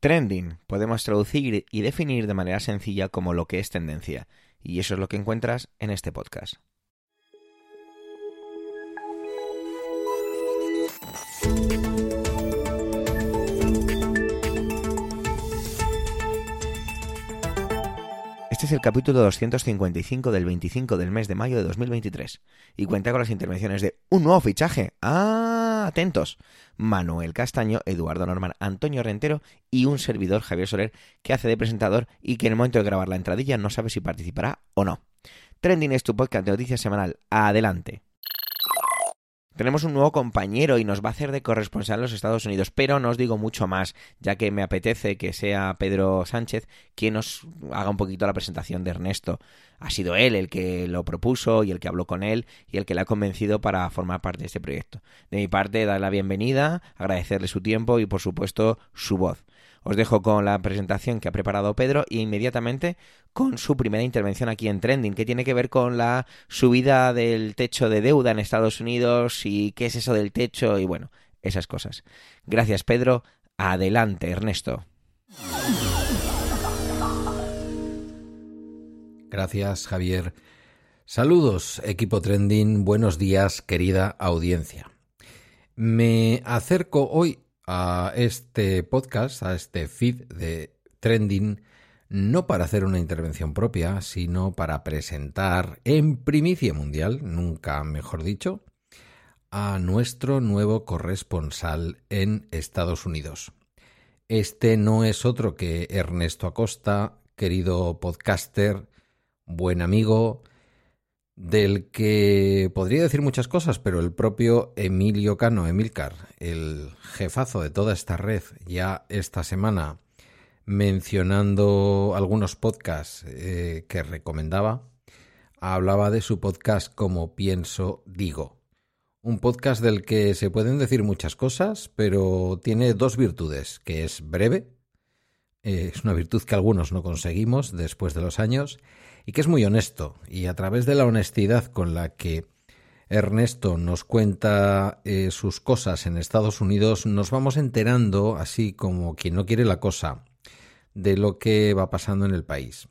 Trending podemos traducir y definir de manera sencilla como lo que es tendencia, y eso es lo que encuentras en este podcast. Este es el capítulo 255 del 25 del mes de mayo de 2023 y cuenta con las intervenciones de un nuevo fichaje. ¡Ah! Atentos. Manuel Castaño, Eduardo Norman, Antonio Rentero y un servidor, Javier Soler, que hace de presentador y que en el momento de grabar la entradilla no sabe si participará o no. Trending es tu podcast de noticias semanal. Adelante. Tenemos un nuevo compañero y nos va a hacer de corresponsal en los Estados Unidos, pero no os digo mucho más, ya que me apetece que sea Pedro Sánchez quien nos haga un poquito la presentación de Ernesto. Ha sido él el que lo propuso y el que habló con él y el que le ha convencido para formar parte de este proyecto. De mi parte, darle la bienvenida, agradecerle su tiempo y, por supuesto, su voz. Os dejo con la presentación que ha preparado Pedro y inmediatamente con su primera intervención aquí en Trending, que tiene que ver con la subida del techo de deuda en Estados Unidos y qué es eso del techo y bueno, esas cosas. Gracias Pedro. Adelante, Ernesto. Gracias, Javier. Saludos, equipo Trending. Buenos días, querida audiencia. Me acerco hoy a este podcast, a este feed de Trending, no para hacer una intervención propia, sino para presentar en primicia mundial, nunca mejor dicho, a nuestro nuevo corresponsal en Estados Unidos. Este no es otro que Ernesto Acosta, querido podcaster, buen amigo, del que podría decir muchas cosas, pero el propio Emilio Cano, Emilcar, el jefazo de toda esta red, ya esta semana mencionando algunos podcasts eh, que recomendaba, hablaba de su podcast como pienso digo. Un podcast del que se pueden decir muchas cosas, pero tiene dos virtudes, que es breve, eh, es una virtud que algunos no conseguimos después de los años, y que es muy honesto, y a través de la honestidad con la que Ernesto nos cuenta eh, sus cosas en Estados Unidos, nos vamos enterando, así como quien no quiere la cosa, de lo que va pasando en el país.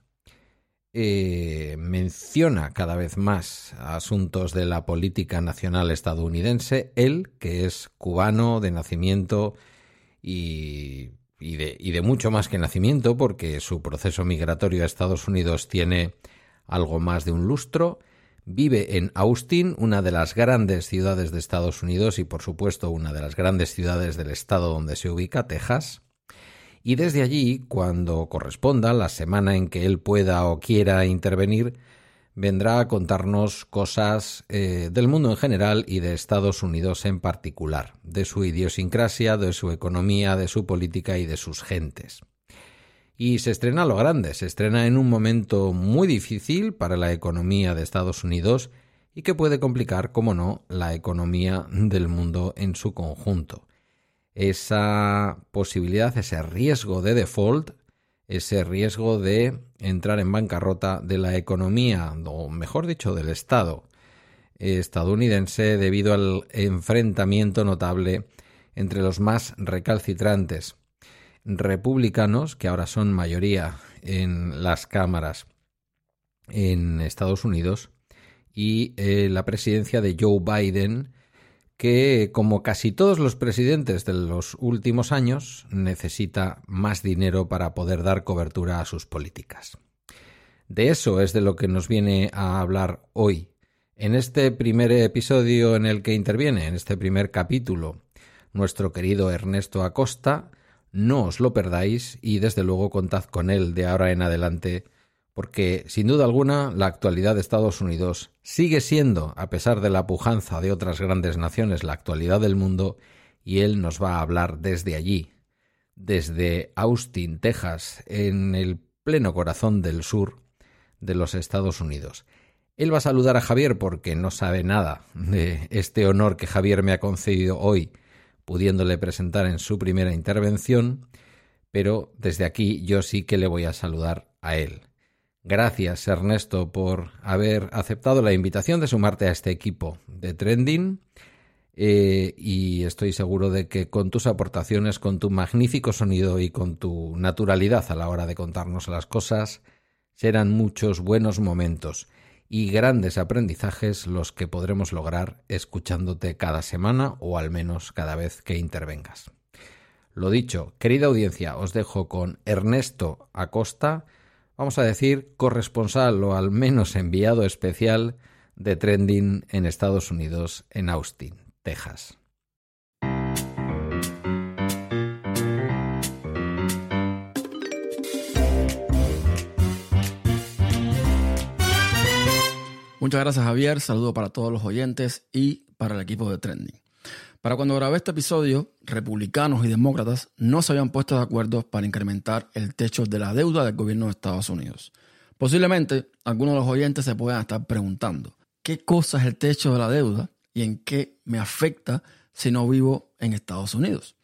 Eh, menciona cada vez más asuntos de la política nacional estadounidense, él, que es cubano de nacimiento y y de, mucho más que nacimiento, porque su proceso migratorio a Estados Unidos tiene algo más de un lustro. Vive en Austin, una de las grandes ciudades de Estados Unidos y por supuesto una de las grandes ciudades del estado donde se ubica, Texas. Y desde allí, cuando corresponda, la semana en que él pueda o quiera intervenir, vendrá a contarnos cosas eh, del mundo en general y de Estados Unidos en particular, de su idiosincrasia, de su economía, de su política y de sus gentes. Y se estrena lo grande, se estrena en un momento muy difícil para la economía de Estados Unidos y que puede complicar, como no, la economía del mundo en su conjunto. Esa posibilidad, ese riesgo de default ese riesgo de entrar en bancarrota de la economía, o mejor dicho, del Estado estadounidense debido al enfrentamiento notable entre los más recalcitrantes republicanos, que ahora son mayoría en las cámaras en Estados Unidos, y eh, la presidencia de Joe Biden, que, como casi todos los presidentes de los últimos años, necesita más dinero para poder dar cobertura a sus políticas. De eso es de lo que nos viene a hablar hoy. En este primer episodio en el que interviene, en este primer capítulo, nuestro querido Ernesto Acosta, no os lo perdáis y desde luego contad con él de ahora en adelante porque sin duda alguna la actualidad de Estados Unidos sigue siendo, a pesar de la pujanza de otras grandes naciones, la actualidad del mundo, y él nos va a hablar desde allí, desde Austin, Texas, en el pleno corazón del sur de los Estados Unidos. Él va a saludar a Javier porque no sabe nada de este honor que Javier me ha concedido hoy, pudiéndole presentar en su primera intervención, pero desde aquí yo sí que le voy a saludar a él. Gracias, Ernesto, por haber aceptado la invitación de sumarte a este equipo de Trending. eh, y estoy seguro de que con tus aportaciones, con tu magnífico sonido y con tu naturalidad a la hora de contarnos las cosas, serán muchos buenos momentos y grandes aprendizajes los que podremos lograr escuchándote cada semana o al menos cada vez que intervengas. Lo dicho, querida audiencia, os dejo con Ernesto Acosta, vamos a decir corresponsal o al menos enviado especial de Trending en Estados Unidos, en Austin, Texas. Muchas gracias Javier, saludo para todos los oyentes y para el equipo de Trending. Para cuando grabé este episodio, republicanos y demócratas no se habían puesto de acuerdo para incrementar el techo de la deuda del gobierno de Estados Unidos. Posiblemente algunos de los oyentes se puedan estar preguntando, ¿qué cosa es el techo de la deuda y en qué me afecta si no vivo en Estados Unidos?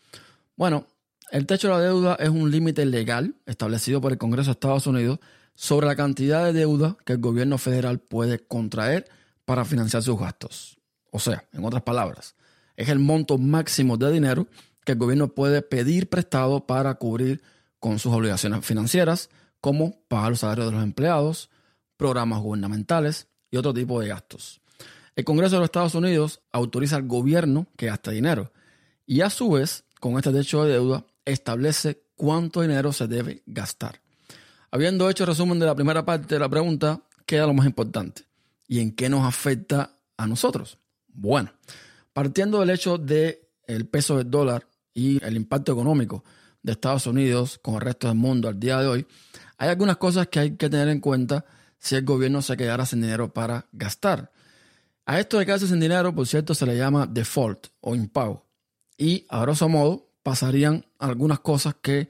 Bueno, el techo de la deuda es un límite legal establecido por el Congreso de Estados Unidos sobre la cantidad de deuda que el gobierno federal puede contraer para financiar sus gastos. O sea, en otras palabras, es el monto máximo de dinero que el gobierno puede pedir prestado para cubrir con sus obligaciones financieras, como pagar los salarios de los empleados, programas gubernamentales y otro tipo de gastos. El Congreso de los Estados Unidos autoriza al gobierno que gaste dinero y a su vez, con este techo de deuda, establece cuánto dinero se debe gastar. Habiendo hecho resumen de la primera parte de la pregunta, queda lo más importante. ¿Y en qué nos afecta a nosotros? Bueno, partiendo del hecho de el peso del dólar y el impacto económico de Estados Unidos con el resto del mundo al día de hoy, hay algunas cosas que hay que tener en cuenta si el gobierno se quedara sin dinero para gastar. A esto de quedarse sin dinero, por cierto, se le llama default o impago. Y a grosso modo pasarían algunas cosas que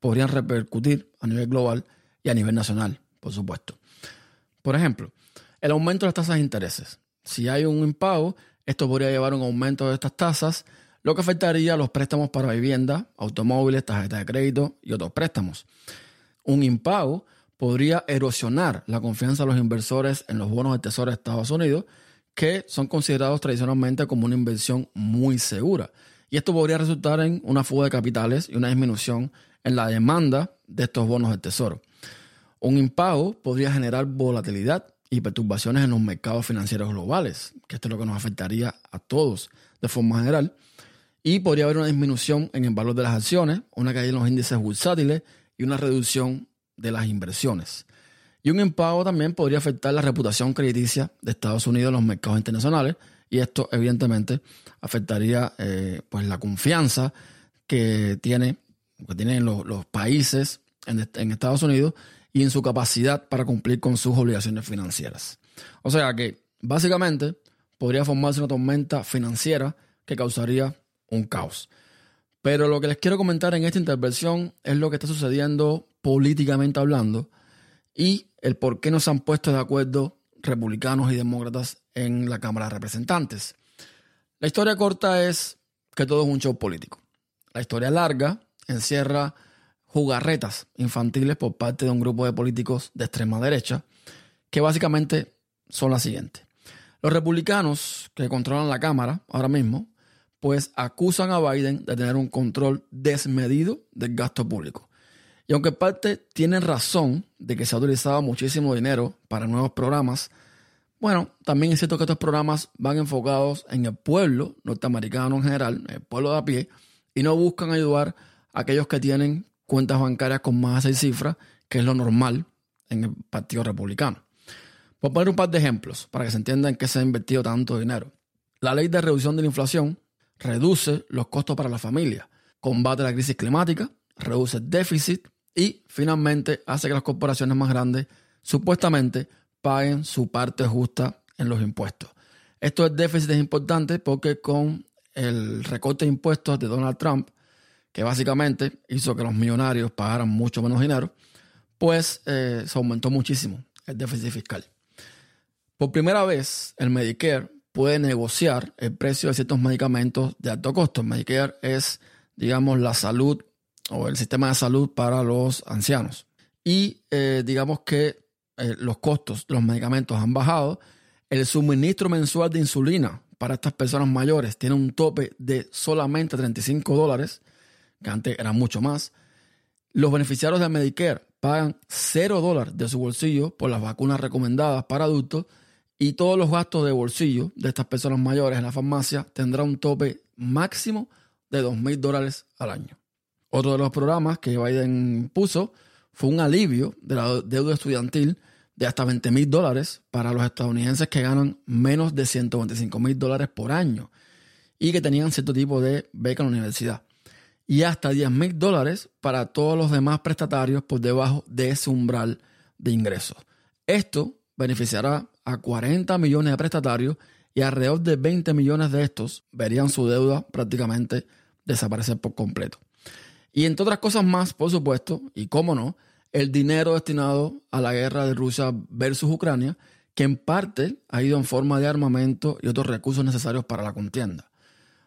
podrían repercutir a nivel global y a nivel nacional, por supuesto. Por ejemplo, el aumento de las tasas de intereses. Si hay un impago, esto podría llevar a un aumento de estas tasas, lo que afectaría a los préstamos para vivienda, automóviles, tarjetas de crédito y otros préstamos. Un impago podría erosionar la confianza de los inversores en los bonos del Tesoro de Estados Unidos, que son considerados tradicionalmente como una inversión muy segura. Y esto podría resultar en una fuga de capitales y una disminución en la demanda de estos bonos del Tesoro. Un impago podría generar volatilidad y perturbaciones en los mercados financieros globales, que esto es lo que nos afectaría a todos de forma general. Y podría haber una disminución en el valor de las acciones, una caída en los índices bursátiles y una reducción de las inversiones. Y un impago también podría afectar la reputación crediticia de Estados Unidos en los mercados internacionales y esto evidentemente afectaría eh, pues la confianza que, tiene, que tienen los, los países en, en Estados Unidos y en su capacidad para cumplir con sus obligaciones financieras. O sea que, básicamente, podría formarse una tormenta financiera que causaría un caos. Pero lo que les quiero comentar en esta intervención es lo que está sucediendo políticamente hablando y el por qué no se han puesto de acuerdo republicanos y demócratas en la Cámara de Representantes. La historia corta es que todo es un show político. La historia larga encierra jugarretas infantiles por parte de un grupo de políticos de extrema derecha, que básicamente son las siguientes. Los republicanos que controlan la Cámara ahora mismo, pues acusan a Biden de tener un control desmedido del gasto público. Y aunque parte tienen razón de que se ha utilizado muchísimo dinero para nuevos programas, bueno, también es cierto que estos programas van enfocados en el pueblo norteamericano en general, el pueblo de a pie, y no buscan ayudar a aquellos que tienen cuentas bancarias con más de seis cifras, que es lo normal en el Partido Republicano. Voy poner un par de ejemplos para que se entienda en qué se ha invertido tanto dinero. La ley de reducción de la inflación reduce los costos para la familia, combate la crisis climática, reduce el déficit y finalmente hace que las corporaciones más grandes supuestamente paguen su parte justa en los impuestos. Esto del déficit es importante porque con el recorte de impuestos de Donald Trump, que básicamente hizo que los millonarios pagaran mucho menos dinero, pues eh, se aumentó muchísimo el déficit fiscal. Por primera vez, el Medicare puede negociar el precio de ciertos medicamentos de alto costo. El Medicare es, digamos, la salud o el sistema de salud para los ancianos. Y eh, digamos que eh, los costos de los medicamentos han bajado. El suministro mensual de insulina para estas personas mayores tiene un tope de solamente 35 dólares, que antes era mucho más. Los beneficiarios de Medicare pagan 0 dólares de su bolsillo por las vacunas recomendadas para adultos y todos los gastos de bolsillo de estas personas mayores en la farmacia tendrán un tope máximo de 2 mil dólares al año. Otro de los programas que Biden puso fue un alivio de la deuda estudiantil de hasta 20 mil dólares para los estadounidenses que ganan menos de 125 mil dólares por año y que tenían cierto tipo de beca en la universidad. Y hasta 10 mil dólares para todos los demás prestatarios por debajo de ese umbral de ingresos. Esto beneficiará a 40 millones de prestatarios y alrededor de 20 millones de estos verían su deuda prácticamente desaparecer por completo. Y entre otras cosas más, por supuesto, y cómo no, el dinero destinado a la guerra de Rusia versus Ucrania, que en parte ha ido en forma de armamento y otros recursos necesarios para la contienda.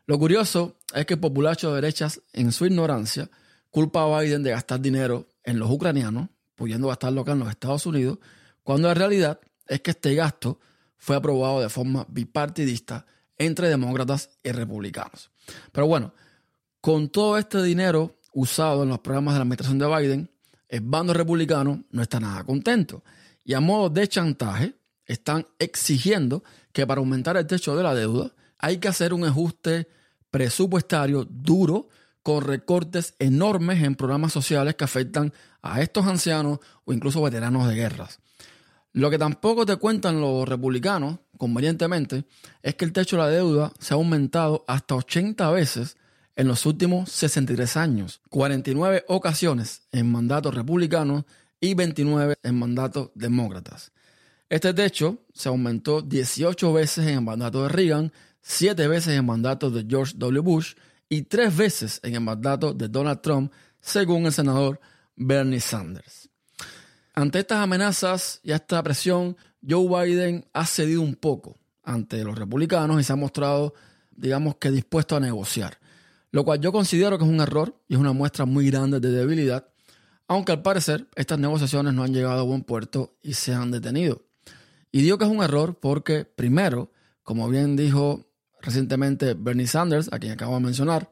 Lo curioso es que el populacho de derechas, en su ignorancia, culpa a Biden de gastar dinero en los ucranianos, pudiendo gastarlo acá en los Estados Unidos, cuando la realidad es que este gasto fue aprobado de forma bipartidista entre demócratas y republicanos. Pero bueno, con todo este dinero usado en los programas de la administración de Biden, el bando republicano no está nada contento. Y a modo de chantaje, están exigiendo que para aumentar el techo de la deuda hay que hacer un ajuste presupuestario duro con recortes enormes en programas sociales que afectan a estos ancianos o incluso veteranos de guerras. Lo que tampoco te cuentan los republicanos, convenientemente, es que el techo de la deuda se ha aumentado hasta 80 veces en los últimos 63 años, 49 ocasiones en mandatos republicanos y 29 en mandatos demócratas. Este techo se aumentó 18 veces en el mandato de Reagan, 7 veces en mandato de George W. Bush y 3 veces en el mandato de Donald Trump, según el senador Bernie Sanders. Ante estas amenazas y esta presión, Joe Biden ha cedido un poco ante los republicanos y se ha mostrado, digamos que dispuesto a negociar lo cual yo considero que es un error y es una muestra muy grande de debilidad, aunque al parecer estas negociaciones no han llegado a buen puerto y se han detenido. Y digo que es un error porque, primero, como bien dijo recientemente Bernie Sanders, a quien acabo de mencionar,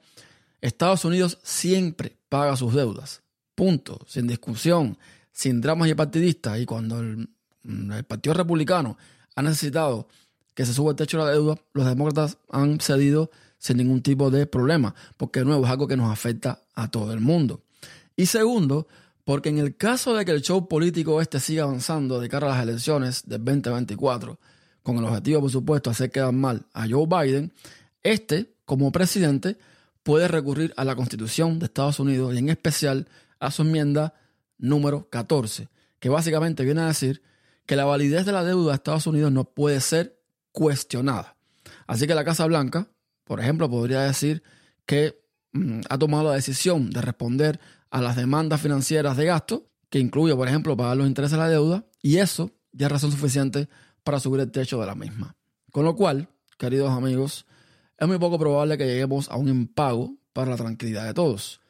Estados Unidos siempre paga sus deudas. Punto. Sin discusión, sin dramas y partidistas. Y cuando el, el Partido Republicano ha necesitado que se suba el techo de la deuda, los demócratas han cedido sin ningún tipo de problema, porque de nuevo es algo que nos afecta a todo el mundo. Y segundo, porque en el caso de que el show político este siga avanzando de cara a las elecciones del 2024, con el objetivo, por supuesto, hacer quedar mal a Joe Biden, este, como presidente, puede recurrir a la Constitución de Estados Unidos y en especial a su enmienda número 14, que básicamente viene a decir que la validez de la deuda de Estados Unidos no puede ser cuestionada. Así que la Casa Blanca por ejemplo, podría decir que mm, ha tomado la decisión de responder a las demandas financieras de gasto, que incluye, por ejemplo, pagar los intereses de la deuda, y eso ya es razón suficiente para subir el techo de la misma. Con lo cual, queridos amigos, es muy poco probable que lleguemos a un impago para la tranquilidad de todos.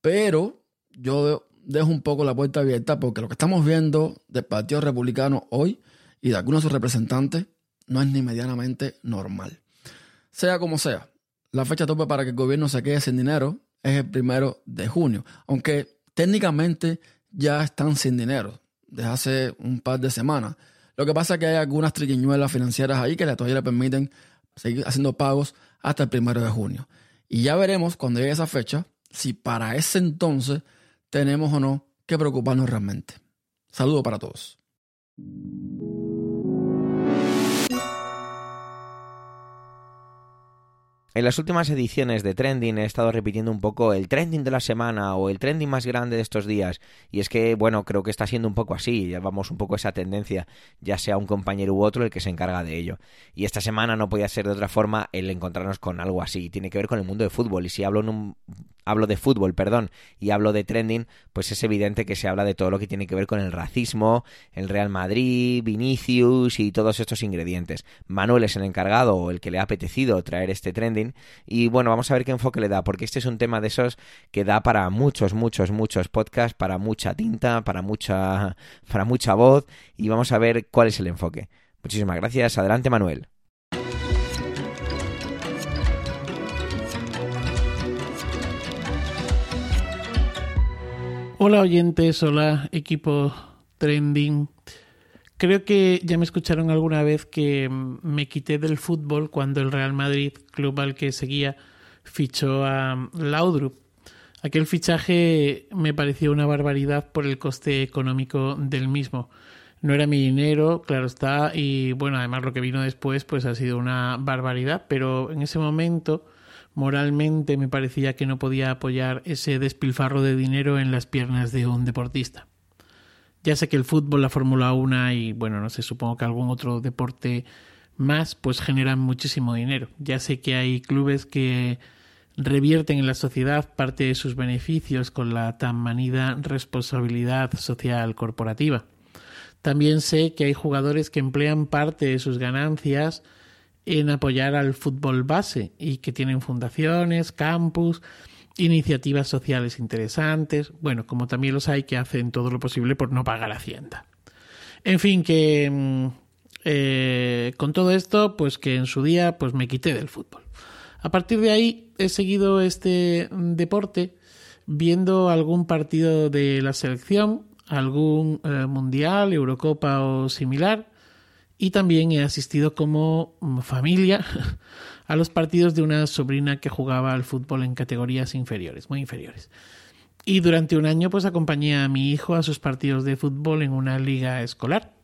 Pero yo dejo un poco la puerta abierta porque lo que estamos viendo del Partido Republicano hoy y de algunos de sus representantes no es ni medianamente normal. Sea como sea, la fecha tope para que el gobierno se quede sin dinero es el primero de junio, aunque técnicamente ya están sin dinero desde hace un par de semanas. Lo que pasa es que hay algunas triquiñuelas financieras ahí que todavía le permiten seguir haciendo pagos hasta el primero de junio. Y ya veremos cuando llegue esa fecha si para ese entonces tenemos o no que preocuparnos realmente. Saludos para todos. En las últimas ediciones de Trending he estado repitiendo un poco el trending de la semana o el trending más grande de estos días. Y es que, bueno, creo que está siendo un poco así. Llevamos un poco esa tendencia, ya sea un compañero u otro el que se encarga de ello. Y esta semana no podía ser de otra forma el encontrarnos con algo así. Tiene que ver con el mundo de fútbol. Y si hablo en un hablo de fútbol, perdón, y hablo de trending, pues es evidente que se habla de todo lo que tiene que ver con el racismo, el Real Madrid, Vinicius y todos estos ingredientes. Manuel es el encargado o el que le ha apetecido traer este trending y bueno, vamos a ver qué enfoque le da, porque este es un tema de esos que da para muchos, muchos, muchos podcasts, para mucha tinta, para mucha, para mucha voz y vamos a ver cuál es el enfoque. Muchísimas gracias. Adelante, Manuel. Hola oyentes, hola equipo trending. Creo que ya me escucharon alguna vez que me quité del fútbol cuando el Real Madrid, club al que seguía, fichó a Laudrup. Aquel fichaje me pareció una barbaridad por el coste económico del mismo. No era mi dinero, claro está, y bueno, además lo que vino después pues ha sido una barbaridad, pero en ese momento moralmente me parecía que no podía apoyar ese despilfarro de dinero en las piernas de un deportista. Ya sé que el fútbol, la Fórmula 1 y bueno, no sé, supongo que algún otro deporte más pues generan muchísimo dinero. Ya sé que hay clubes que revierten en la sociedad parte de sus beneficios con la tan manida responsabilidad social corporativa. También sé que hay jugadores que emplean parte de sus ganancias en apoyar al fútbol base y que tienen fundaciones, campus, iniciativas sociales interesantes, bueno, como también los hay que hacen todo lo posible por no pagar Hacienda. En fin, que mm, eh, con todo esto, pues que en su día pues me quité del fútbol. A partir de ahí he seguido este deporte viendo algún partido de la selección, algún eh, mundial, Eurocopa o similar, y también he asistido como familia a los partidos de una sobrina que jugaba al fútbol en categorías inferiores, muy inferiores. Y durante un año pues acompañé a mi hijo a sus partidos de fútbol en una liga escolar.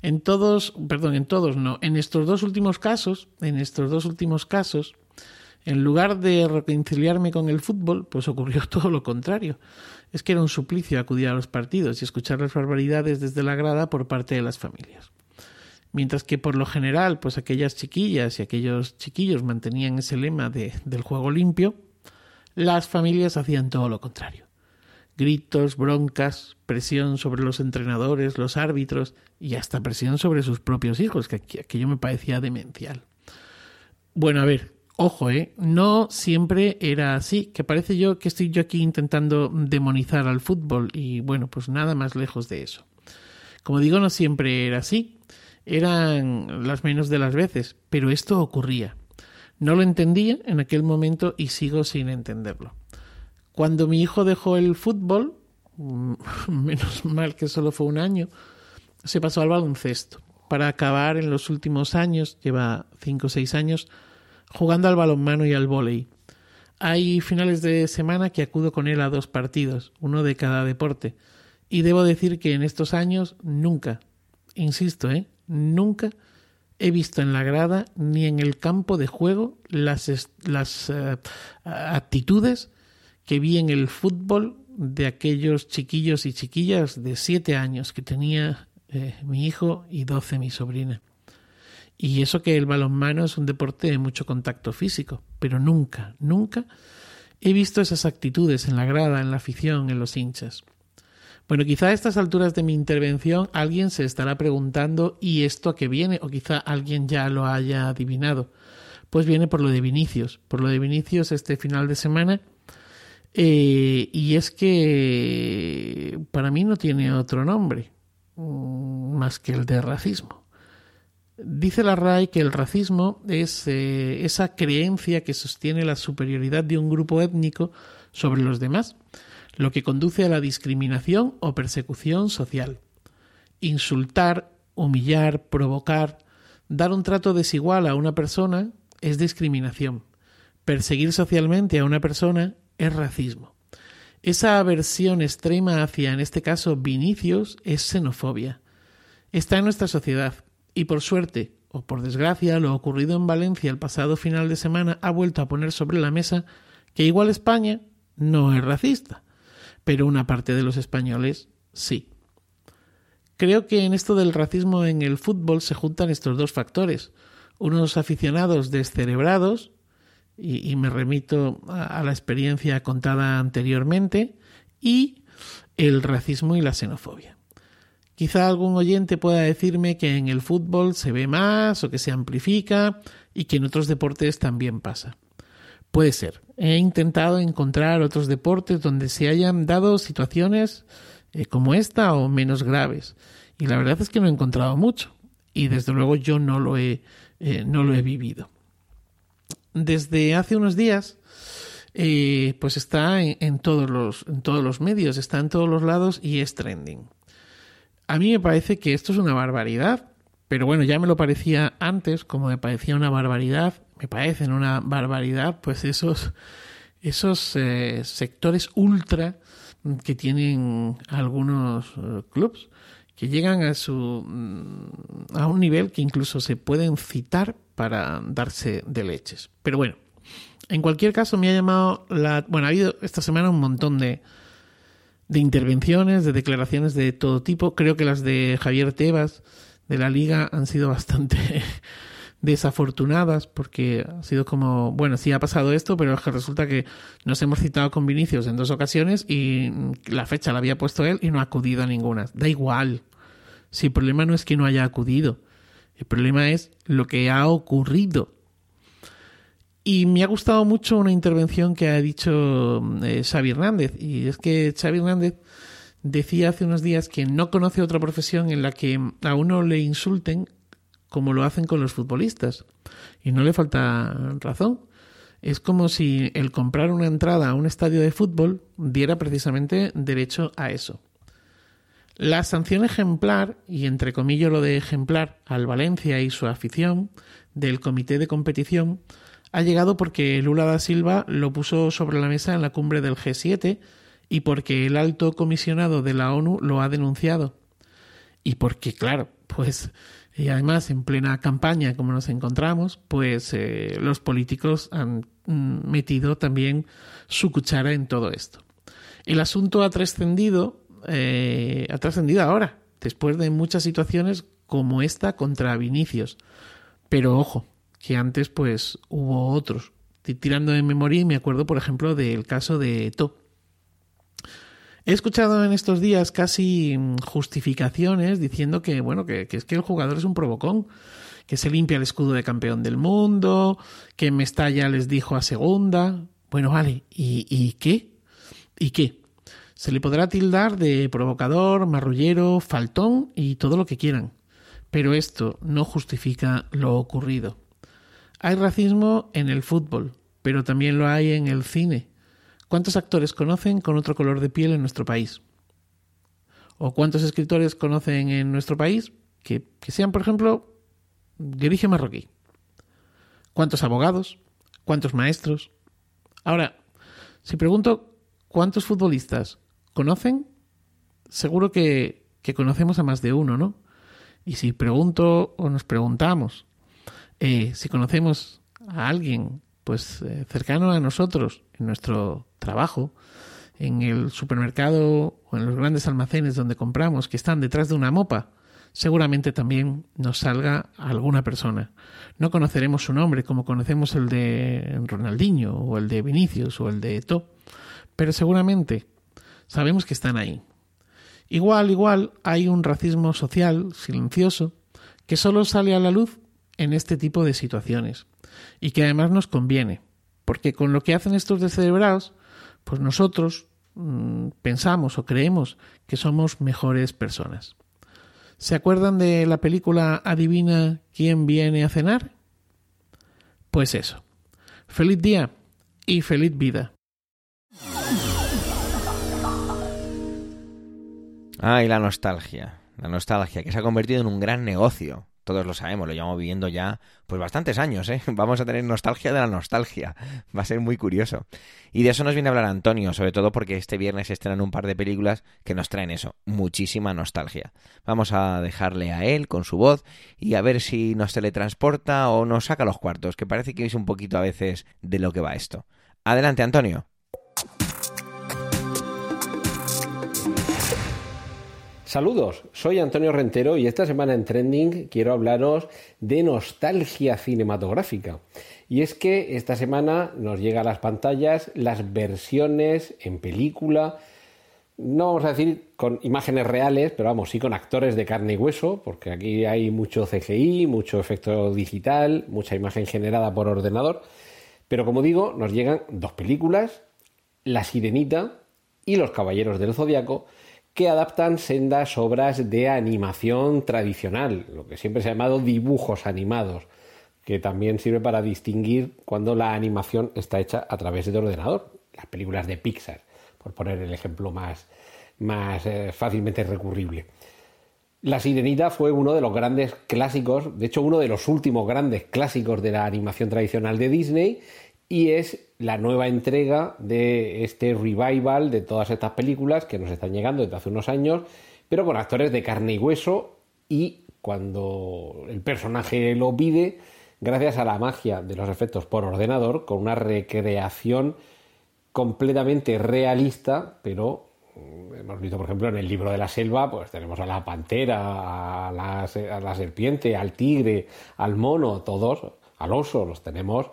En todos, perdón, en todos no, en estos dos últimos casos, en estos dos últimos casos, en lugar de reconciliarme con el fútbol, pues ocurrió todo lo contrario. Es que era un suplicio acudir a los partidos y escuchar las barbaridades desde la grada por parte de las familias. Mientras que por lo general, pues aquellas chiquillas y aquellos chiquillos mantenían ese lema de, del juego limpio, las familias hacían todo lo contrario. Gritos, broncas, presión sobre los entrenadores, los árbitros y hasta presión sobre sus propios hijos, que aquello me parecía demencial. Bueno, a ver, ojo, ¿eh? No siempre era así, que parece yo que estoy yo aquí intentando demonizar al fútbol y bueno, pues nada más lejos de eso. Como digo, no siempre era así eran las menos de las veces, pero esto ocurría. No lo entendía en aquel momento y sigo sin entenderlo. Cuando mi hijo dejó el fútbol, menos mal que solo fue un año, se pasó al baloncesto. Para acabar en los últimos años, lleva cinco o seis años, jugando al balonmano y al vóley. Hay finales de semana que acudo con él a dos partidos, uno de cada deporte. Y debo decir que en estos años nunca, insisto, ¿eh? Nunca he visto en la grada ni en el campo de juego las, las eh, actitudes que vi en el fútbol de aquellos chiquillos y chiquillas de siete años que tenía eh, mi hijo y doce mi sobrina. Y eso que el balonmano es un deporte de mucho contacto físico, pero nunca, nunca he visto esas actitudes en la grada, en la afición, en los hinchas. Bueno, quizá a estas alturas de mi intervención alguien se estará preguntando ¿y esto a qué viene? O quizá alguien ya lo haya adivinado. Pues viene por lo de Vinicius, por lo de Vinicius este final de semana. Eh, y es que para mí no tiene otro nombre mm, más que el de racismo. Dice la RAI que el racismo es eh, esa creencia que sostiene la superioridad de un grupo étnico sobre los demás lo que conduce a la discriminación o persecución social. Insultar, humillar, provocar, dar un trato desigual a una persona es discriminación. Perseguir socialmente a una persona es racismo. Esa aversión extrema hacia, en este caso, Vinicius, es xenofobia. Está en nuestra sociedad y por suerte o por desgracia lo ocurrido en Valencia el pasado final de semana ha vuelto a poner sobre la mesa que igual España no es racista pero una parte de los españoles sí. Creo que en esto del racismo en el fútbol se juntan estos dos factores. Unos aficionados descerebrados, y, me remito a, la experiencia contada anteriormente, y el racismo y la xenofobia. Quizá algún oyente pueda decirme que en el fútbol se ve más o que se amplifica y que en otros deportes también pasa. Puede ser. He intentado encontrar otros deportes donde se hayan dado situaciones eh, como esta o menos graves. Y la verdad es que no he encontrado mucho. Y desde luego yo no lo he, eh, no lo he vivido. Desde hace unos días eh, pues está en, todos los, en todos los medios, está en todos los lados y es trending. A mí me parece que esto es una barbaridad, pero bueno, ya me lo parecía antes, como me parecía una barbaridad, me parecen una barbaridad, pues esos, esos eh, sectores ultra que tienen algunos eh, clubs que llegan a su mm, a un nivel que incluso se pueden citar para darse de leches. Pero bueno, en cualquier caso me ha llamado la bueno, ha habido esta semana un montón de de intervenciones, de declaraciones de todo tipo. Creo que las de Javier Tebas de la liga han sido bastante desafortunadas porque ha sido como, bueno, sí ha pasado esto, pero es que resulta que nos hemos citado con Vinicius en dos ocasiones y la fecha la había puesto él y no ha acudido a ninguna. Da igual. Si el problema no es que no haya acudido, el problema es lo que ha ocurrido. Y me ha gustado mucho una intervención que ha dicho eh, Xavi Hernández. Y es que Xavi Hernández decía hace unos días que no conoce otra profesión en la que a uno le insulten como lo hacen con los futbolistas. Y no le falta razón. Es como si el comprar una entrada a un estadio de fútbol diera precisamente derecho a eso. La sanción ejemplar, y entre comillas lo de ejemplar, al Valencia y su afición del comité de competición, ha llegado porque Lula da Silva lo puso sobre la mesa en la cumbre del G7 y porque el alto comisionado de la ONU lo ha denunciado. Y porque, claro, pues y además, en plena campaña, como nos encontramos, pues eh, los políticos han mm, metido también su cuchara en todo esto. El asunto ha trascendido, eh, ha trascendido ahora, después de muchas situaciones como esta contra Vinicius. Pero ojo, que antes pues hubo otros. Tirando de memoria y me acuerdo, por ejemplo, del caso de To He escuchado en estos días casi mm, justificaciones diciendo que, bueno, que, es que el jugador es un provocón, que se limpia el escudo de campeón del mundo, que Mestalla les dijo a segunda. Bueno, vale, ¿y, y qué? ¿Y qué? Se le podrá tildar de provocador, marrullero, faltón y todo lo que quieran. Pero esto no justifica lo ocurrido. Hay racismo en el fútbol, pero también lo hay en el cine, ¿Cuántos actores conocen con otro color de piel en nuestro país? ¿O cuántos escritores conocen en nuestro país que, sean, por ejemplo, de origen marroquí? ¿Cuántos abogados? ¿Cuántos maestros? Ahora, si pregunto cuántos futbolistas conocen, seguro que, conocemos a más de uno, ¿no? Y si pregunto o nos preguntamos eh, si conocemos a alguien pues eh, cercano a nosotros en nuestro trabajo, en el supermercado o en los grandes almacenes donde compramos que están detrás de una mopa, seguramente también nos salga alguna persona. No conoceremos su nombre como conocemos el de Ronaldinho o el de Vinicius o el de To, pero seguramente sabemos que están ahí. Igual, igual, hay un racismo social silencioso que solo sale a la luz en este tipo de situaciones y que además nos conviene, porque con lo que hacen estos descerebrados, pues nosotros mm, pensamos o creemos que somos mejores personas. ¿Se acuerdan de la película Adivina quién viene a cenar? Pues eso. Feliz día y feliz vida. Ay, la nostalgia. La nostalgia, que se ha convertido en un gran negocio todos lo sabemos, lo llevamos viviendo ya pues bastantes años, ¿eh? Vamos a tener nostalgia de la nostalgia, va a ser muy curioso. Y de eso nos viene a hablar Antonio, sobre todo porque este viernes estrenan un par de películas que nos traen eso, muchísima nostalgia. Vamos a dejarle a él con su voz y a ver si nos teletransporta o nos saca los cuartos, que parece que es un poquito a veces de lo que va esto. Adelante, Antonio. Saludos, soy Antonio Rentero y esta semana en Trending quiero hablaros de nostalgia cinematográfica. Y es que esta semana nos llega a las pantallas las versiones en película, no vamos a decir con imágenes reales, pero vamos, sí con actores de carne y hueso, porque aquí hay mucho CGI, mucho efecto digital, mucha imagen generada por ordenador. Pero como digo, nos llegan dos películas, La Sirenita y Los Caballeros del Zodiaco, que adaptan sendas obras de animación tradicional, lo que siempre se ha llamado dibujos animados. que también sirve para distinguir cuando la animación está hecha a través de ordenador. Las películas de Pixar, por poner el ejemplo más, más eh, fácilmente recurrible. La Sirenita fue uno de los grandes clásicos, de hecho uno de los últimos grandes clásicos de la animación tradicional de Disney y es la nueva entrega de este revival de todas estas películas que nos están llegando desde hace unos años, pero con actores de carne y hueso y cuando el personaje lo pide, gracias a la magia de los efectos por ordenador, con una recreación completamente realista, pero mm, hemos visto, por ejemplo, en el libro de la selva, pues tenemos a la pantera, a la, serpiente, al tigre, al mono, todos, al oso, los tenemos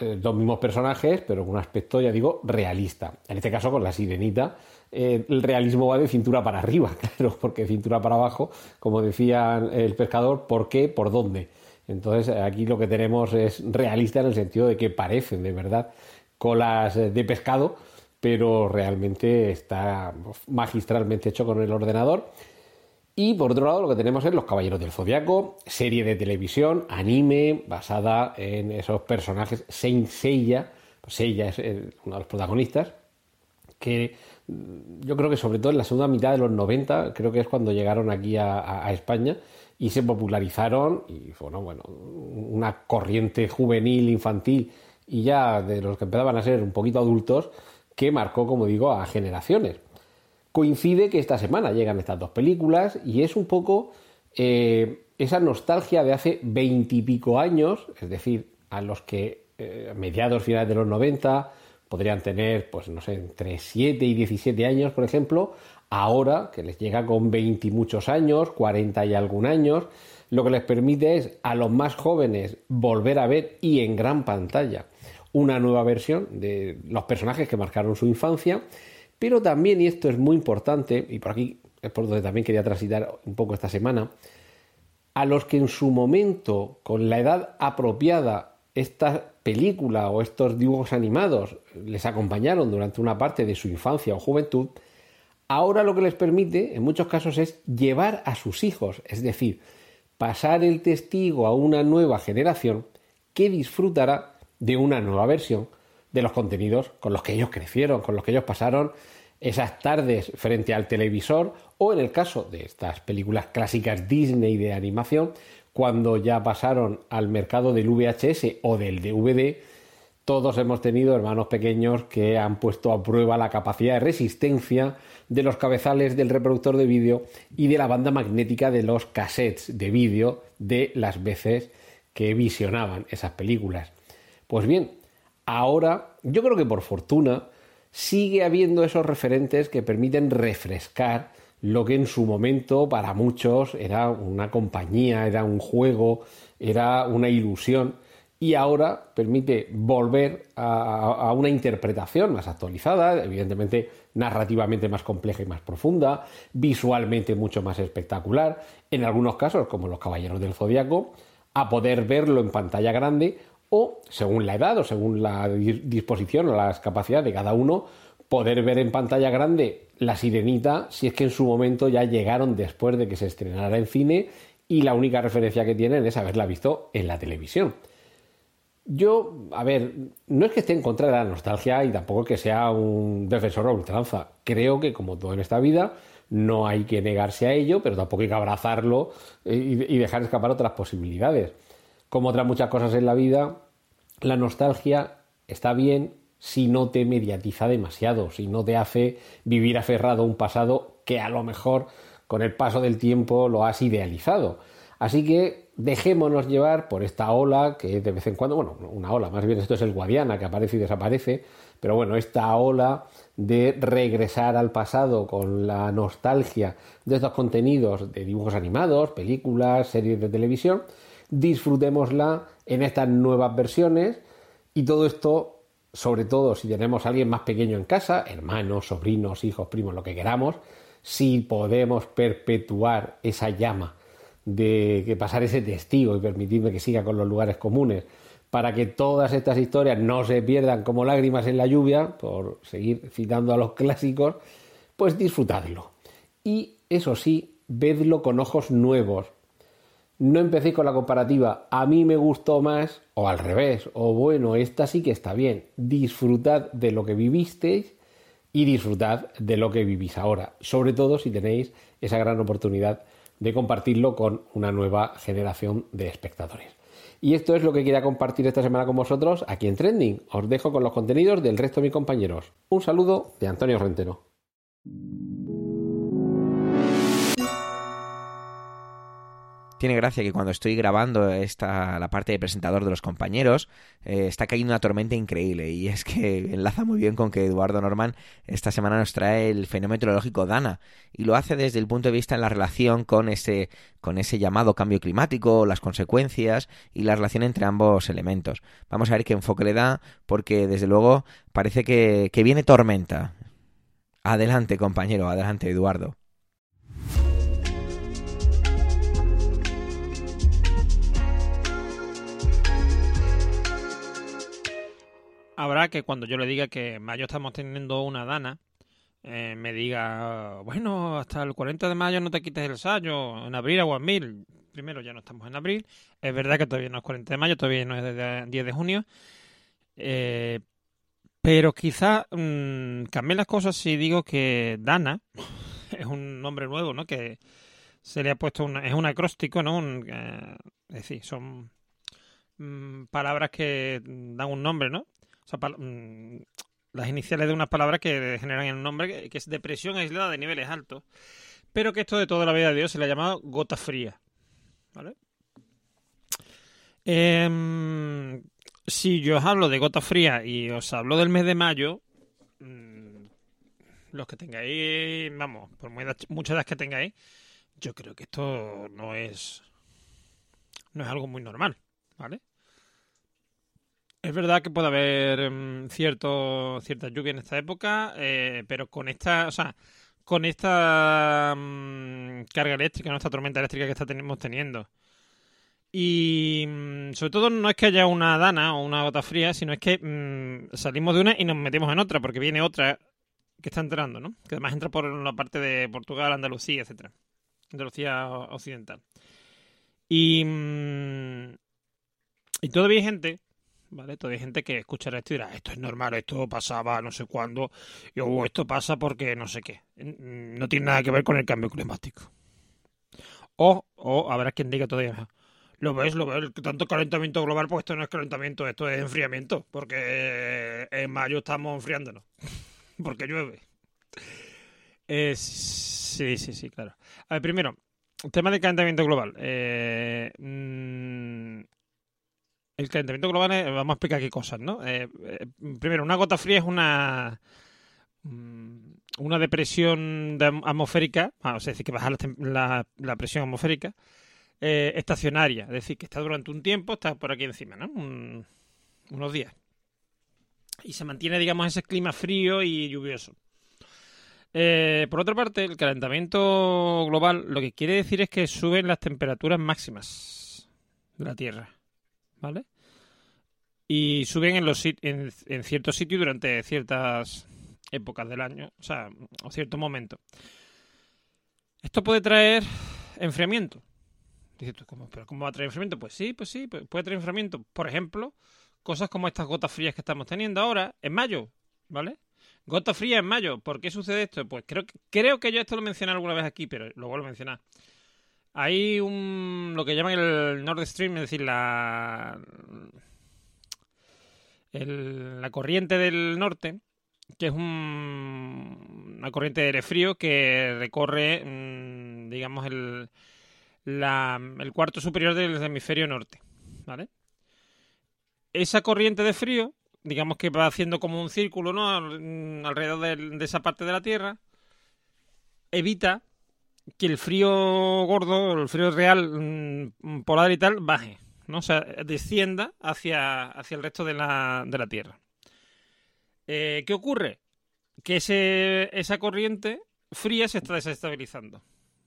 eh, los mismos personajes, pero con un aspecto, ya digo, realista. En este caso, con la sirenita, eh, el realismo va de cintura para arriba, claro, porque cintura para abajo, como decía el pescador, ¿por qué? ¿Por dónde? Entonces, aquí lo que tenemos es realista en el sentido de que parecen de verdad colas de pescado, pero realmente está magistralmente hecho con el ordenador. Y por otro lado, lo que tenemos es Los Caballeros del Zodiaco, serie de televisión, anime, basada en esos personajes. Saint Seiya, pues Seiya es uno de los protagonistas, que mm, yo creo que sobre todo en la segunda mitad de los 90, creo que es cuando llegaron aquí a España y se popularizaron y bueno, bueno, una corriente juvenil, infantil y ya de los que empezaban a ser un poquito adultos que marcó, como digo, a generaciones. Coincide que esta semana llegan estas dos películas y es un poco eh, esa nostalgia de hace veintipico años, es decir, a los que eh, mediados, finales de los 90 podrían tener, pues no sé, entre 7 y 17 años, por ejemplo, ahora, que les llega con 20 y muchos años, 40 y algún años, lo que les permite es a los más jóvenes volver a ver y en gran pantalla una nueva versión de los personajes que marcaron su infancia, pero también, y esto es muy importante, y por aquí es por donde también quería transitar un poco esta semana, a los que en su momento, con la edad apropiada, esta película o estos dibujos animados les acompañaron durante una parte de su infancia o juventud, ahora lo que les permite en muchos casos es llevar a sus hijos, es decir, pasar el testigo a una nueva generación que disfrutará de una nueva versión de los contenidos con los que ellos crecieron, con los que ellos pasaron esas tardes frente al televisor o en el caso de estas películas clásicas Disney de animación, cuando ya pasaron al mercado del VHS o del DVD, todos hemos tenido hermanos pequeños que han puesto a prueba la capacidad de resistencia de los cabezales del reproductor de vídeo y de la banda magnética de los cassettes de vídeo de las veces que visionaban esas películas. Pues bien, ahora yo creo que por fortuna sigue habiendo esos referentes que permiten refrescar lo que en su momento para muchos era una compañía, era un juego, era una ilusión y ahora permite volver a, una interpretación más actualizada, evidentemente narrativamente más compleja y más profunda, visualmente mucho más espectacular, en algunos casos, como Los Caballeros del Zodiaco, a poder verlo en pantalla grande o, según la edad o según la disposición o las capacidades de cada uno, poder ver en pantalla grande La Sirenita si es que en su momento ya llegaron después de que se estrenara en cine y la única referencia que tienen es haberla visto en la televisión. Yo, a ver, no es que esté en contra de la nostalgia y tampoco que sea un defensor o ultranza. Creo que, como todo en esta vida, no hay que negarse a ello, pero tampoco hay que abrazarlo y dejar escapar otras posibilidades. Como otras muchas cosas en la vida, la nostalgia está bien si no te mediatiza demasiado, si no te hace vivir aferrado a un pasado que a lo mejor con el paso del tiempo lo has idealizado. Así que dejémonos llevar por esta ola que de vez en cuando, bueno, una ola, más bien esto es el Guadiana que aparece y desaparece, pero bueno, esta ola de regresar al pasado con la nostalgia de estos contenidos de dibujos animados, películas, series de televisión, disfrutémosla en estas nuevas versiones y todo esto, sobre todo si tenemos a alguien más pequeño en casa, hermanos, sobrinos, hijos, primos, lo que queramos, si podemos perpetuar esa llama de que pasar ese testigo y permitirme que siga con los lugares comunes para que todas estas historias no se pierdan como lágrimas en la lluvia, por seguir citando a los clásicos, pues disfrutadlo. Y eso sí, vedlo con ojos nuevos. No empecéis con la comparativa, a mí me gustó más, o al revés, o bueno, esta sí que está bien. Disfrutad de lo que vivisteis y disfrutad de lo que vivís ahora, sobre todo si tenéis esa gran oportunidad de compartirlo con una nueva generación de espectadores. Y esto es lo que quería compartir esta semana con vosotros aquí en Trending. Os dejo con los contenidos del resto de mis compañeros. Un saludo de Antonio Rentero. Tiene gracia que cuando estoy grabando esta, la parte de presentador de los compañeros, eh, está cayendo una tormenta increíble. Y es que enlaza muy bien con que Eduardo Norman esta semana nos trae el fenómeno meteorológico Dana. Y lo hace desde el punto de vista en la relación con ese, con ese llamado cambio climático, las consecuencias y la relación entre ambos elementos. Vamos a ver qué enfoque le da, porque desde luego parece que, que viene tormenta. Adelante, compañero, adelante, Eduardo. Habrá que cuando yo le diga que en mayo estamos teniendo una dana, eh, me diga, bueno, hasta el 40 de mayo no te quites el sayo, en abril en mil. Primero ya no estamos en abril, es verdad que todavía no es 40 de mayo, todavía no es 10 de junio, eh, pero quizá mmm, cambien las cosas si digo que Dana es un nombre nuevo, ¿no? Que se le ha puesto una, es un acróstico, ¿no? Un, eh, es decir, son mmm, palabras que dan un nombre, ¿no? Mmm, las iniciales de unas palabras que generan un nombre que, es depresión aislada de niveles altos, pero que esto de toda la vida de Dios se le ha llamado gota fría. ¿Vale? Eh, si yo os hablo de gota fría y os hablo del mes de mayo, mmm, los que tengáis, vamos, por muy edad, mucha edad que tengáis, yo creo que esto no es no es algo muy normal, ¿vale? Es verdad que puede haber um, cierto, cierta lluvia en esta época, eh, pero con esta, o sea, con esta um, carga eléctrica, nuestra tormenta eléctrica que estamos teniendo. Y um, sobre todo no es que haya una dana o una gota fría, sino es que salimos de una y nos metemos en otra, porque viene otra que está entrando, ¿no? Que además entra por la parte de Portugal, Andalucía, etcétera. Andalucía occidental. Y, y todavía hay gente ¿vale? Todavía hay gente que escuchará esto y dirá, esto es normal, esto pasaba no sé cuándo, y oh, esto pasa porque no sé qué. No tiene nada que ver con el cambio climático. O, o habrá quien diga todavía, lo ves, lo ves, tanto calentamiento global, pues esto no es calentamiento, esto es enfriamiento, porque en mayo estamos enfriándonos, porque llueve. Eh, sí, sí, sí, claro. A ver, primero, tema de calentamiento global. Eh, mmm, el calentamiento global, vamos a explicar qué cosas, ¿no? Eh, eh, primero, una gota fría es una una depresión de atmosférica, ah, o sea, es decir, que baja la, presión atmosférica, eh, estacionaria, es decir, que está durante un tiempo, está por aquí encima, ¿no? Un, unos días. Y se mantiene, digamos, ese clima frío y lluvioso. Por otra parte, el calentamiento global lo que quiere decir es que suben las temperaturas máximas de la Tierra. ¿Vale? Y suben en, los, en, en ciertos sitios durante ciertas épocas del año, o sea, o cierto momento. Esto puede traer enfriamiento. Dices tú, ¿cómo, ¿pero cómo va a traer enfriamiento? Pues sí, pues sí, puede traer enfriamiento. Por ejemplo, cosas como estas gotas frías que estamos teniendo ahora, en mayo, ¿vale? Gota fría en mayo. ¿Por qué sucede esto? Pues creo, creo que yo esto lo mencioné alguna vez aquí, pero lo vuelvo a mencionar. Hay un lo que llaman el Nord Stream, es decir, la el, la corriente del norte, que es un, una corriente de aire frío que recorre, mmm, digamos, el, la, el cuarto superior del hemisferio norte, ¿vale? Esa corriente de frío, digamos que va haciendo como un círculo, ¿no? Alrededor de, de esa parte de la Tierra, evita que el frío gordo, el frío real, mmm, polar y tal, baje, ¿no? O sea, descienda hacia, hacia el resto de la, de la Tierra. Eh, ¿Qué ocurre? Que ese, esa corriente fría se está desestabilizando.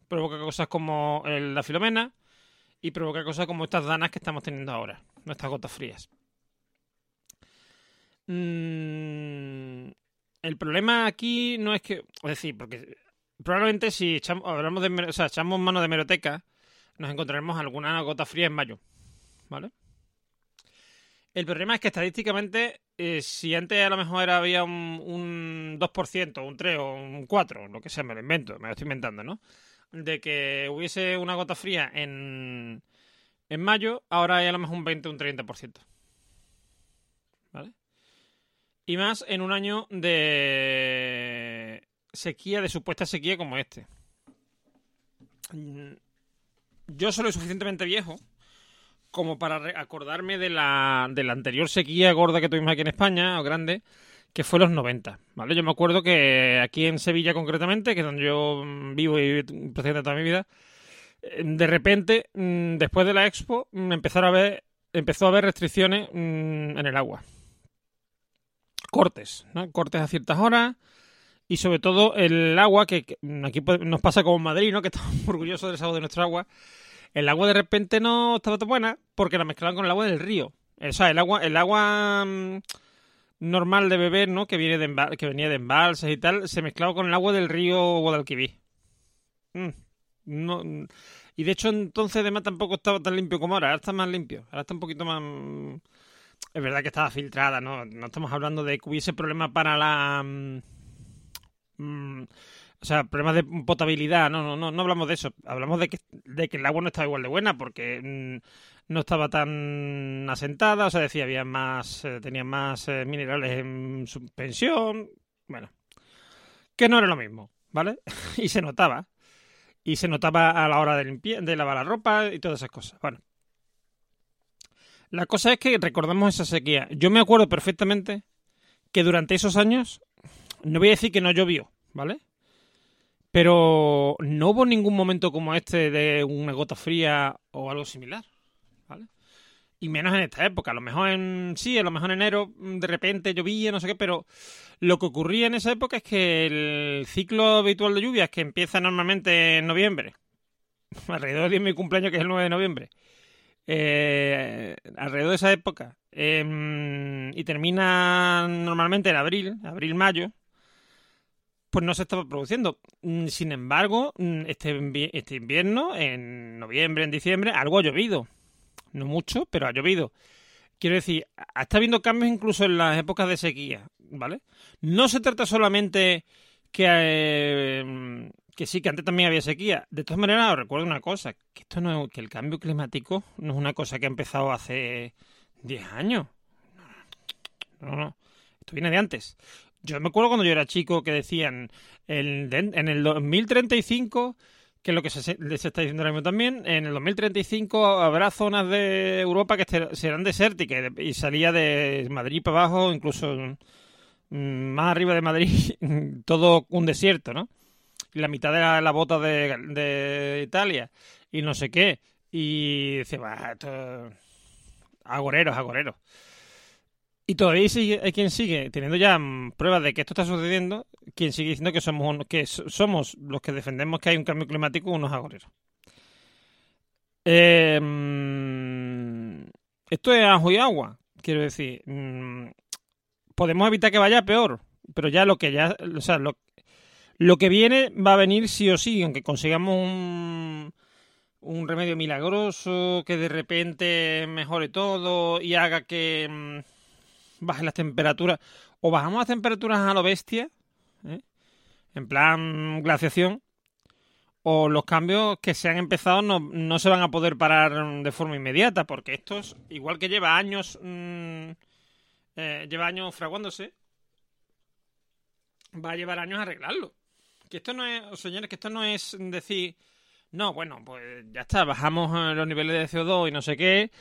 Provoca cosas como la filomena y provoca cosas como estas danas que estamos teniendo ahora, nuestras gotas frías. Mm, el problema aquí no es que, es decir, porque probablemente si echamos, hablamos de, o sea, echamos mano de meroteca, nos encontraremos alguna gota fría en mayo, ¿vale? El problema es que estadísticamente, eh, si antes a lo mejor era, había un, un 2%, un 3 o un 4, lo que sea, me lo invento, me lo estoy inventando, ¿no? De que hubiese una gota fría en, en mayo, ahora hay a lo mejor un 20 o un 30%. ¿Vale? Y más en un año de sequía, de supuesta sequía como este. Yo soy suficientemente viejo como para acordarme de la, de la anterior sequía gorda que tuvimos aquí en España, o grande, que fue los 90, ¿vale? Yo me acuerdo que aquí en Sevilla concretamente, que es donde yo mm, vivo y prácticamente toda mi vida, eh, de repente, mm, después de la Expo, empezaron a haber, empezó a haber restricciones mm, en el agua. Cortes, ¿no? Cortes a ciertas horas y sobre todo el agua, que, aquí puede- nos pasa como en Madrid, ¿no? Que estamos orgullosos del sabor de nuestra agua. El agua de repente no estaba tan buena porque la mezclaban con el agua del río. O sea, el agua, el agua mm, normal de beber, ¿no? Que viene de que venía de embalses y tal, se mezclaba con el agua del río Guadalquivir. Mm, no, y de hecho entonces además tampoco estaba tan limpio como ahora, ahora está más limpio, ahora está un poquito más... mm, Es verdad que estaba filtrada, ¿no? No estamos hablando de que hubiese problemas para la... mm, o sea, problemas de potabilidad, no, no, no, no hablamos de eso. Hablamos de que, de que el agua no estaba igual de buena porque mm, no estaba tan asentada, o sea, decía, había más, eh, tenía más eh, minerales en suspensión, bueno, que no era lo mismo, ¿vale? y se notaba. Y se notaba a la hora de, limpiar, de lavar la ropa y todas esas cosas. Bueno. La cosa es que recordamos esa sequía. Yo me acuerdo perfectamente que durante esos años, no voy a decir que no llovió, ¿vale? Pero no hubo ningún momento como este de una gota fría o algo similar, ¿vale? Y menos en esta época. A lo mejor en. Sí, a lo mejor en enero mm, de repente llovía, no sé qué, pero lo que ocurría en esa época es que el ciclo habitual de lluvias, que empieza normalmente en noviembre, alrededor de mi cumpleaños, que es el 9 de noviembre, eh, alrededor de esa época, eh, y termina normalmente en abril, abril-mayo, pues no se estaba produciendo. Mm, Sin embargo, mm, este, este invierno, en noviembre, en diciembre, algo ha llovido. No mucho, pero ha llovido. Quiero decir, está habiendo cambios incluso en las épocas de sequía, ¿vale? No se trata solamente que, eh, que sí, que antes también había sequía. De todas maneras, os recuerdo una cosa, que esto no es- que el cambio climático no es una cosa que ha empezado hace 10 años. No, no, no. Esto viene de antes. Yo me acuerdo cuando yo era chico que decían el, en el 2035, que es lo que se, se está diciendo ahora mismo también, en el 2035 habrá zonas de Europa que serán desérticas y salía de Madrid para abajo, incluso mm, más arriba de Madrid, todo un desierto, ¿no? Y la mitad de la, la bota de, de Italia y no sé qué. Y dice, va, esto... Agoreros, agoreros. Y todavía sigue, hay quien sigue teniendo ya mm, pruebas de que esto está sucediendo, quien sigue diciendo que somos un- que so- somos los que defendemos que hay un cambio climático unos agoreros. Eh, esto es ajo y agua, quiero decir. mm, podemos evitar que vaya peor, pero ya lo que ya, o sea, lo, que viene va a venir sí o sí, aunque consigamos un, un remedio milagroso que de repente mejore todo y haga que mm, bajen las temperaturas. O bajamos las temperaturas a lo bestia, ¿eh? en plan glaciación, o los cambios que se han empezado no, no se van a poder parar de forma inmediata, porque estos, igual que lleva años, mm, eh, lleva años fraguándose, va a llevar años arreglarlo. Que esto no es, señores, que esto no es decir, no, bueno, pues ya está, bajamos los niveles de CO2 y no sé qué,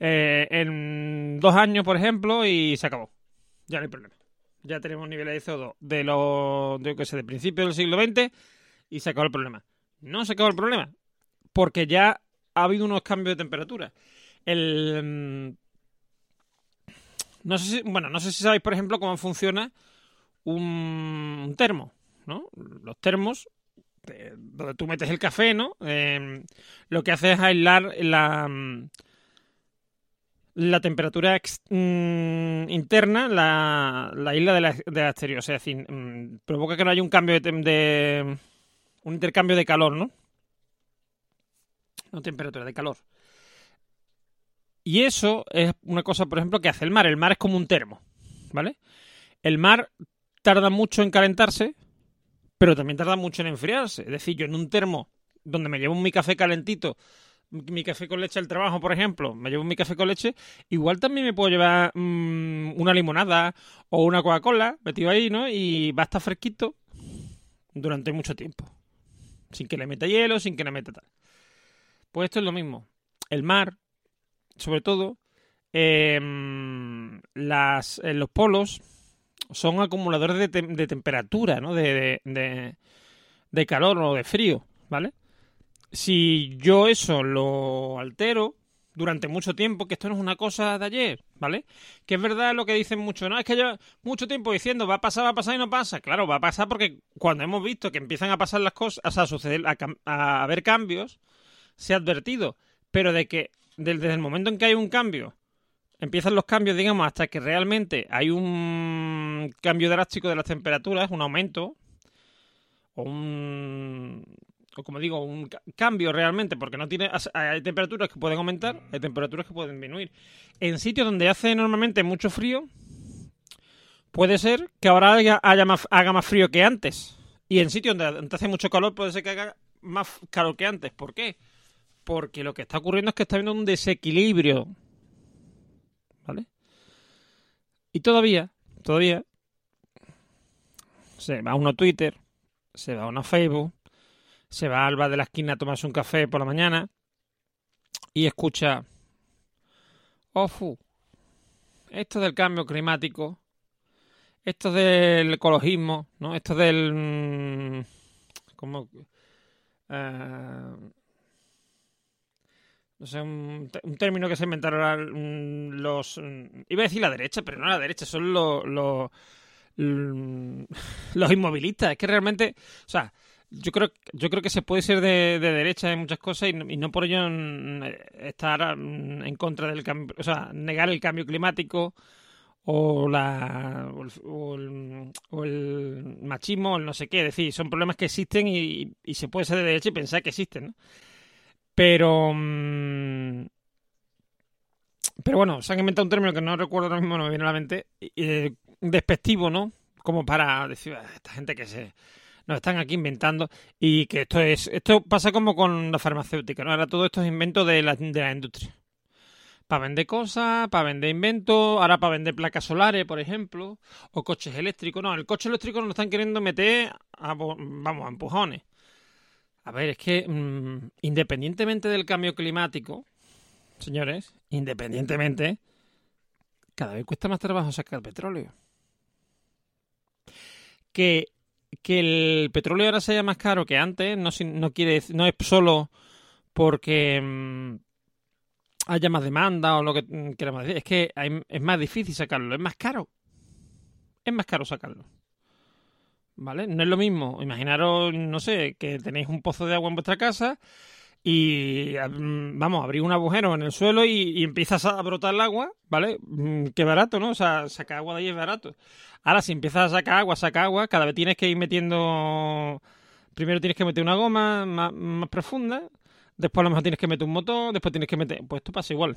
eh, en dos años, por ejemplo, y se acabó. Ya no hay problema. Ya tenemos niveles de CO2 de los, de, qué sé, de principios del siglo XX y se acabó el problema. No se acabó el problema, porque ya ha habido unos cambios de temperatura. El, mm, no sé si, bueno, no sé si sabéis, por ejemplo, cómo funciona un, termo, ¿no? Los termos, eh, donde tú metes el café, ¿no? Eh, lo que hace es aislar la, mm, la temperatura mm, interna, la, la isla de la, de exterior. O sea, mm, provoca que no haya un cambio de, de- un intercambio de calor, ¿no? no temperatura, de calor. Y eso es una cosa, por ejemplo, que hace el mar. El mar es como un termo, ¿vale? El mar tarda mucho en calentarse, pero también tarda mucho en enfriarse. Es decir, yo en un termo donde me llevo mi café calentito, mi café con leche al trabajo, por ejemplo, me llevo mi café con leche, igual también me puedo llevar mmm, una limonada o una Coca-Cola metido ahí, ¿no? Y va a estar fresquito durante mucho tiempo. Sin que le meta hielo, sin que le meta tal. Pues esto es lo mismo. El mar, sobre todo, eh, las, eh, los polos son acumuladores de, de temperatura, ¿no? De, de, calor o de frío, ¿vale? Si yo eso lo altero durante mucho tiempo, que esto no es una cosa de ayer, ¿vale? Que es verdad lo que dicen mucho, no, es que yo mucho tiempo diciendo va a pasar, va a pasar y no pasa. Claro, va a pasar porque cuando hemos visto que empiezan a pasar las cosas, o sea, a suceder, a, a haber cambios, se ha advertido. Pero de que desde el momento en que hay un cambio empiezan los cambios, digamos, hasta que realmente hay un cambio drástico de las temperaturas, un aumento, o un. O como digo, un cambio realmente, porque no tiene. Hay temperaturas que pueden aumentar, hay temperaturas que pueden disminuir. En sitios donde hace normalmente mucho frío, puede ser que ahora haya, haga más frío que antes. Y en sitios donde hace mucho calor, puede ser que haga más calor que antes. ¿Por qué? Porque lo que está ocurriendo es que está habiendo un desequilibrio ¿vale? Y todavía, todavía, se va uno a Twitter, se va uno a Facebook, se va al bar de la esquina a tomarse un café por la mañana y escucha, ofu, esto del cambio climático, esto del ecologismo, ¿no? Esto del... ¿Cómo? Uh, no sé, un, término que se inventaron los... Iba a decir la derecha, pero no la derecha, son los, los, los inmovilistas. Es que realmente, o sea, yo creo, yo creo que se puede ser de, de derecha en muchas cosas y y no, por ello estar en contra del cambio, o sea, negar el cambio climático o la o el, o el, o el machismo el no sé qué. Es decir, son problemas que existen y, y se puede ser de derecha y pensar que existen. Pero. Mmm, pero bueno, se han inventado un término que no recuerdo ahora mismo, no me viene a la mente. Eh, despectivo, ¿no? Como para decir, a esta gente que se. Nos están aquí inventando. Y que esto es. Esto pasa como con la farmacéutica, ¿no? Ahora todo esto es invento de la, de la industria. Para vender cosas, para vender inventos, ahora para vender placas solares, por ejemplo, o coches eléctricos. No, el coche eléctrico nos están queriendo meter a, vamos, a empujones. A ver, es que mmm, independientemente del cambio climático, señores, independientemente, cada vez cuesta más trabajo sacar petróleo. Que, que el petróleo ahora sea más caro que antes no, no, quiere, no es solo porque mmm, haya más demanda o lo que queramos decir, es que hay, es más difícil sacarlo, es más caro. Es más caro sacarlo. ¿vale? No es lo mismo. Imaginaros, no sé, que tenéis un pozo de agua en vuestra casa y, vamos, abrir un agujero en el suelo y, empiezas a brotar el agua, ¿vale? Qué barato, ¿no? O sea, sacar agua de ahí es barato. Ahora, si empiezas a sacar agua, saca agua, cada vez tienes que ir metiendo... Primero tienes que meter una goma más, más profunda, después a lo mejor tienes que meter un motor, después tienes que meter... Pues esto pasa igual.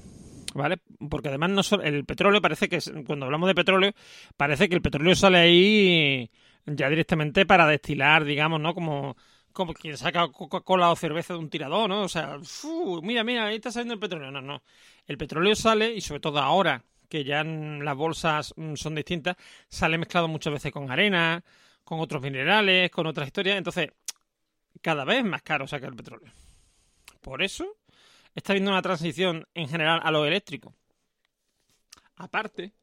¿vale? Porque además no solo, el petróleo parece que, cuando hablamos de petróleo, parece que el petróleo sale ahí ya directamente para destilar, digamos, ¿no? Como, como quien saca Coca-Cola o cerveza de un tirador, ¿no? O sea, ¡fu! mira, mira, ahí está saliendo el petróleo. No, no. El petróleo sale, y sobre todo ahora, que ya las bolsas son distintas, sale mezclado muchas veces con arena, con otros minerales, con otras historias. Entonces, cada vez más caro sacar el petróleo. Por eso está habiendo una transición en general a lo eléctrico. Aparte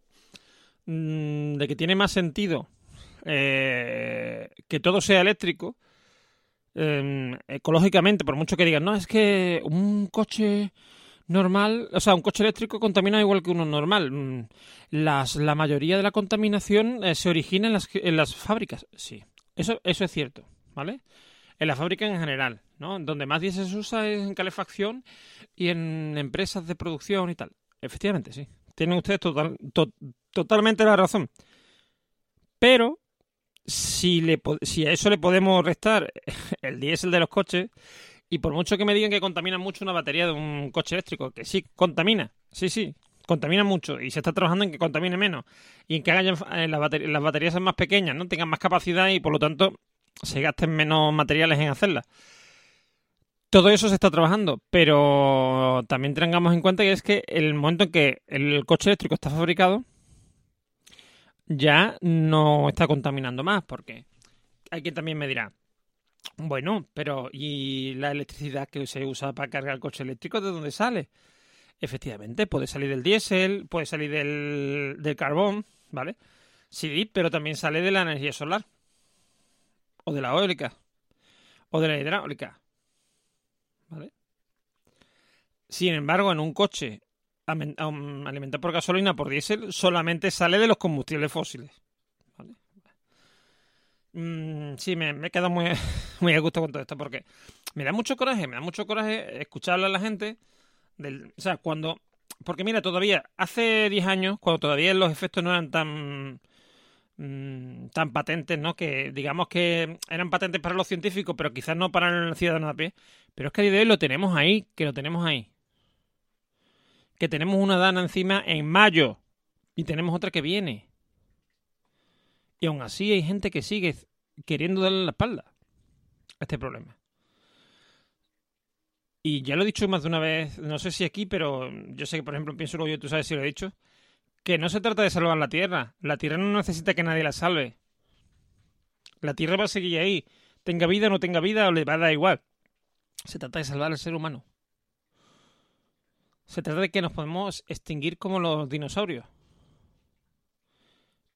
mmm, de que tiene más sentido eh, que todo sea eléctrico, eh, ecológicamente, por mucho que digan, no, es que un coche normal, o sea, un coche eléctrico contamina igual que uno normal. Las, la mayoría de la contaminación eh, se origina en las, en las fábricas, sí, eso, eso es cierto, ¿vale? En la fábrica en general, ¿no? Donde más diésel se usa es en calefacción y en empresas de producción y tal. Efectivamente, sí. Tienen ustedes total, to, totalmente la razón. Pero si, le, si a eso le podemos restar el diésel de los coches Y por mucho que me digan que contamina mucho una batería de un coche eléctrico, que sí, contamina, sí, sí, contamina mucho y se está trabajando en que contamine menos y en que hagan eh, las, baterías, las baterías sean más pequeñas, no tengan más capacidad y por lo tanto se gasten menos materiales en hacerlas. Todo eso se está trabajando, pero también tengamos en cuenta que es que el momento en que el coche eléctrico está fabricado, ya no está contaminando más, porque hay quien también me dirá, bueno, pero ¿y la electricidad que se usa para cargar el coche eléctrico de dónde sale? Efectivamente, puede salir del diésel, puede salir del, del carbón, ¿vale? Sí, pero también sale de la energía solar, o de la eólica, o de la hidráulica, ¿vale? Sin embargo, en un coche alimentado por gasolina, por diésel, solamente sale de los combustibles fósiles. Mm, sí, me, me he quedado muy, muy a gusto con todo esto, porque me da mucho coraje, me da mucho coraje escucharle a la gente o sea, cuando... Porque mira, todavía, hace 10 años, cuando todavía los efectos no eran tan mm, tan patentes, ¿no? Que digamos que eran patentes para los científicos, pero quizás no para el ciudadano a pie. Pero es que a día de hoy lo tenemos ahí, que lo tenemos ahí. Que tenemos una dana encima en mayo y tenemos otra que viene. Y aún así hay gente que sigue queriendo darle la espalda a este problema. Y ya lo he dicho más de una vez, no sé si aquí, pero yo sé que, por ejemplo, pienso yo, tú sabes si lo he dicho, que no se trata de salvar la Tierra. La Tierra no necesita que nadie la salve. La Tierra va a seguir ahí. Tenga vida o no tenga vida, o le va a dar igual. Se trata de salvar al ser humano. Se trata de que nos podemos extinguir como los dinosaurios.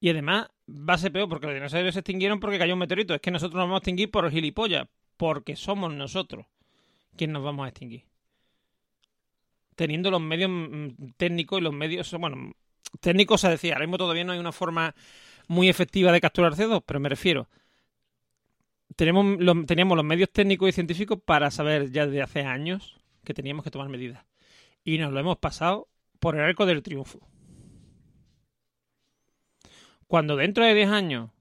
Y además va a ser peor porque los dinosaurios se extinguieron porque cayó un meteorito. Es que nosotros nos vamos a extinguir por gilipollas. Porque somos nosotros. ¿quién nos vamos a extinguir? Teniendo los medios mm, técnicos y los medios, bueno, técnicos se decía, ahora mismo todavía no hay una forma muy efectiva de capturar CO2, pero me refiero, tenemos los, teníamos los medios técnicos y científicos para saber ya desde hace años que teníamos que tomar medidas. Y nos lo hemos pasado por el arco del triunfo. Cuando dentro de 10 años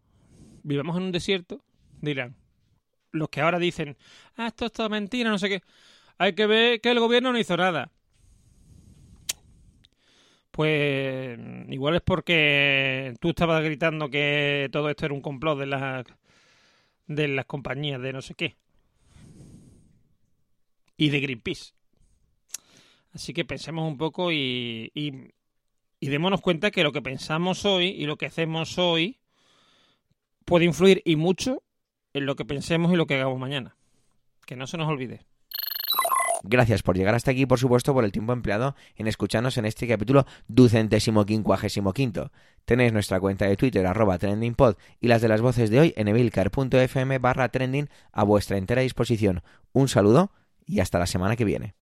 vivamos en un desierto, dirán, los que ahora dicen, ah, esto es toda mentira, no sé qué. Hay que ver que el gobierno no hizo nada. Pues igual es porque tú estabas gritando que todo esto era un complot de las de las compañías de no sé qué. Y de Greenpeace. Así que pensemos un poco y, y, démonos cuenta que lo que pensamos hoy y lo que hacemos hoy puede influir y mucho en lo que pensemos y lo que hagamos mañana. Que no se nos olvide. Gracias por llegar hasta aquí, por supuesto, por el tiempo empleado en escucharnos en este capítulo ducentésimo quincuagésimo quinto. Tenéis nuestra cuenta de Twitter, arroba trendingpod, y las de las voces de hoy en evilcar.fm barra trending a vuestra entera disposición. Un saludo y hasta la semana que viene.